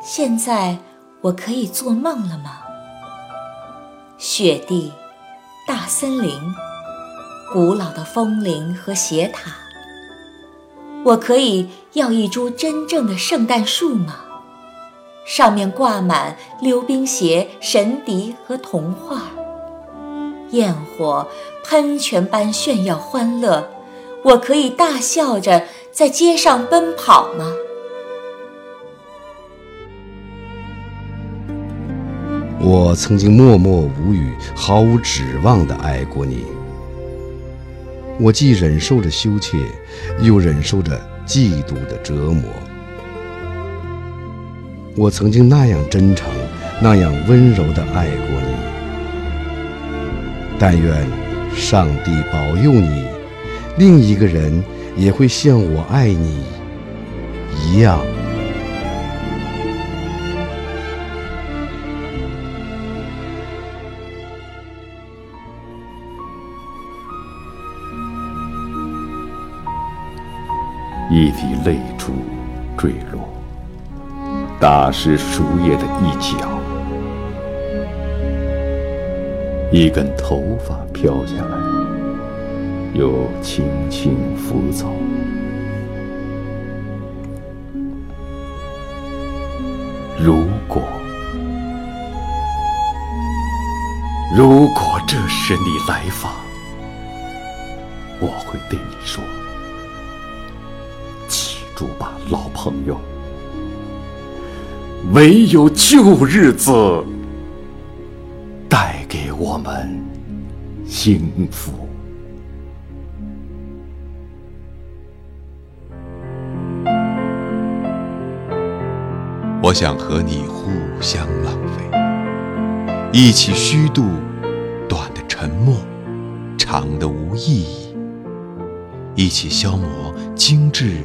现在我可以做梦了吗？雪地、大森林、古老的风铃和斜塔，我可以要一株真正的圣诞树吗？上面挂满溜冰鞋、神笛和童话，焰火喷泉般炫耀欢乐，我可以大笑着在街上奔跑吗？我曾经默默无语、毫无指望地爱过你。我既忍受着羞怯，又忍受着嫉妒的折磨。我曾经那样真诚、那样温柔地爱过你。但愿上帝保佑你，另一个人也会像我爱你一样。一滴泪珠坠落，打湿树叶的一角；一根头发飘下来，又轻轻拂走。如果，如果这时你来访，我会对你说。住吧，老朋友。唯有旧日子带给我们幸福。我想和你互相浪费，一起虚度短的沉默，长的无意义，一起消磨精致。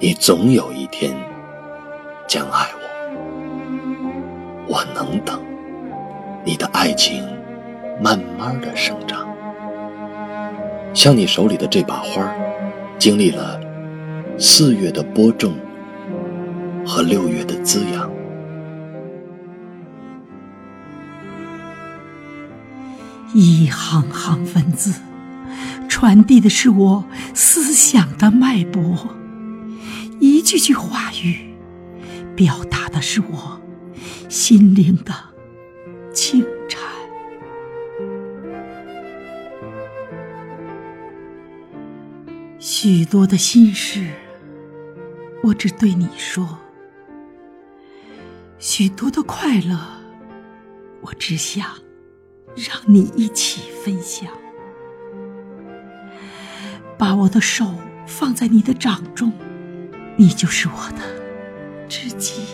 你总有一天将爱我，我能等。你的爱情慢慢的生长，像你手里的这把花，经历了四月的播种和六月的滋养。一行行文字，传递的是我思想的脉搏。一句句话语，表达的是我心灵的轻颤。许多的心事，我只对你说；许多的快乐，我只想让你一起分享。把我的手放在你的掌中。你就是我的知己。